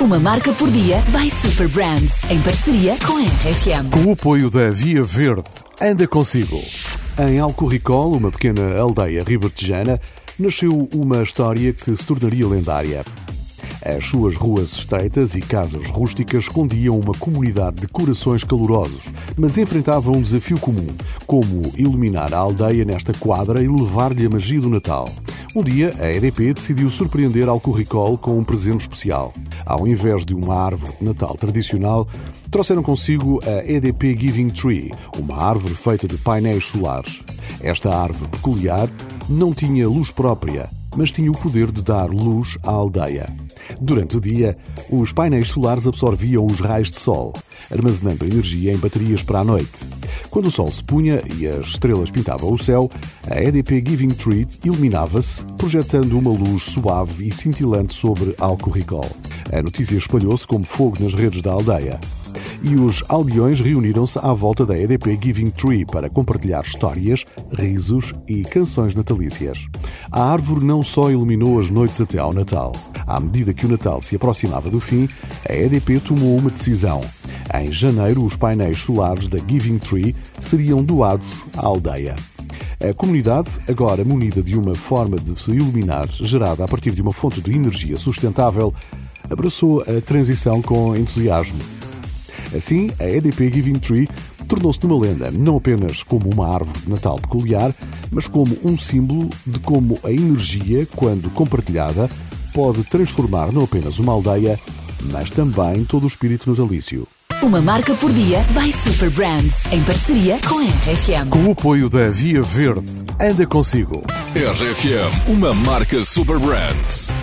Uma marca por dia by Super Brands, em parceria com a RFM. Com o apoio da Via Verde, anda consigo. Em Alcorricol, uma pequena aldeia ribertejana, nasceu uma história que se tornaria lendária. As suas ruas estreitas e casas rústicas escondiam uma comunidade de corações calorosos, mas enfrentavam um desafio comum: como iluminar a aldeia nesta quadra e levar-lhe a magia do Natal. Um dia, a EDP decidiu surpreender Alcorricol com um presente especial. Ao invés de uma árvore de Natal tradicional, trouxeram consigo a EDP Giving Tree, uma árvore feita de painéis solares. Esta árvore peculiar não tinha luz própria, mas tinha o poder de dar luz à aldeia. Durante o dia, os painéis solares absorviam os raios de sol, armazenando a energia em baterias para a noite. Quando o sol se punha e as estrelas pintavam o céu, a EDP Giving Tree iluminava-se, projetando uma luz suave e cintilante sobre Alcorricol. A notícia espalhou-se como fogo nas redes da aldeia e os aldeões reuniram-se à volta da EDP Giving Tree para compartilhar histórias, risos e canções natalícias. A árvore não só iluminou as noites até ao Natal. À medida que o Natal se aproximava do fim, a EDP tomou uma decisão. Em janeiro, os painéis solares da Giving Tree seriam doados à aldeia. A comunidade, agora munida de uma forma de se iluminar gerada a partir de uma fonte de energia sustentável, abraçou a transição com entusiasmo. Assim, a EDP Giving Tree tornou-se numa lenda, não apenas como uma árvore de Natal peculiar, mas como um símbolo de como a energia, quando compartilhada, pode transformar não apenas uma aldeia, mas também todo o espírito natalício. Uma marca por dia by Super Brands, em parceria com a RFM. Com o apoio da Via Verde, anda consigo. RFM, uma marca Super Brands.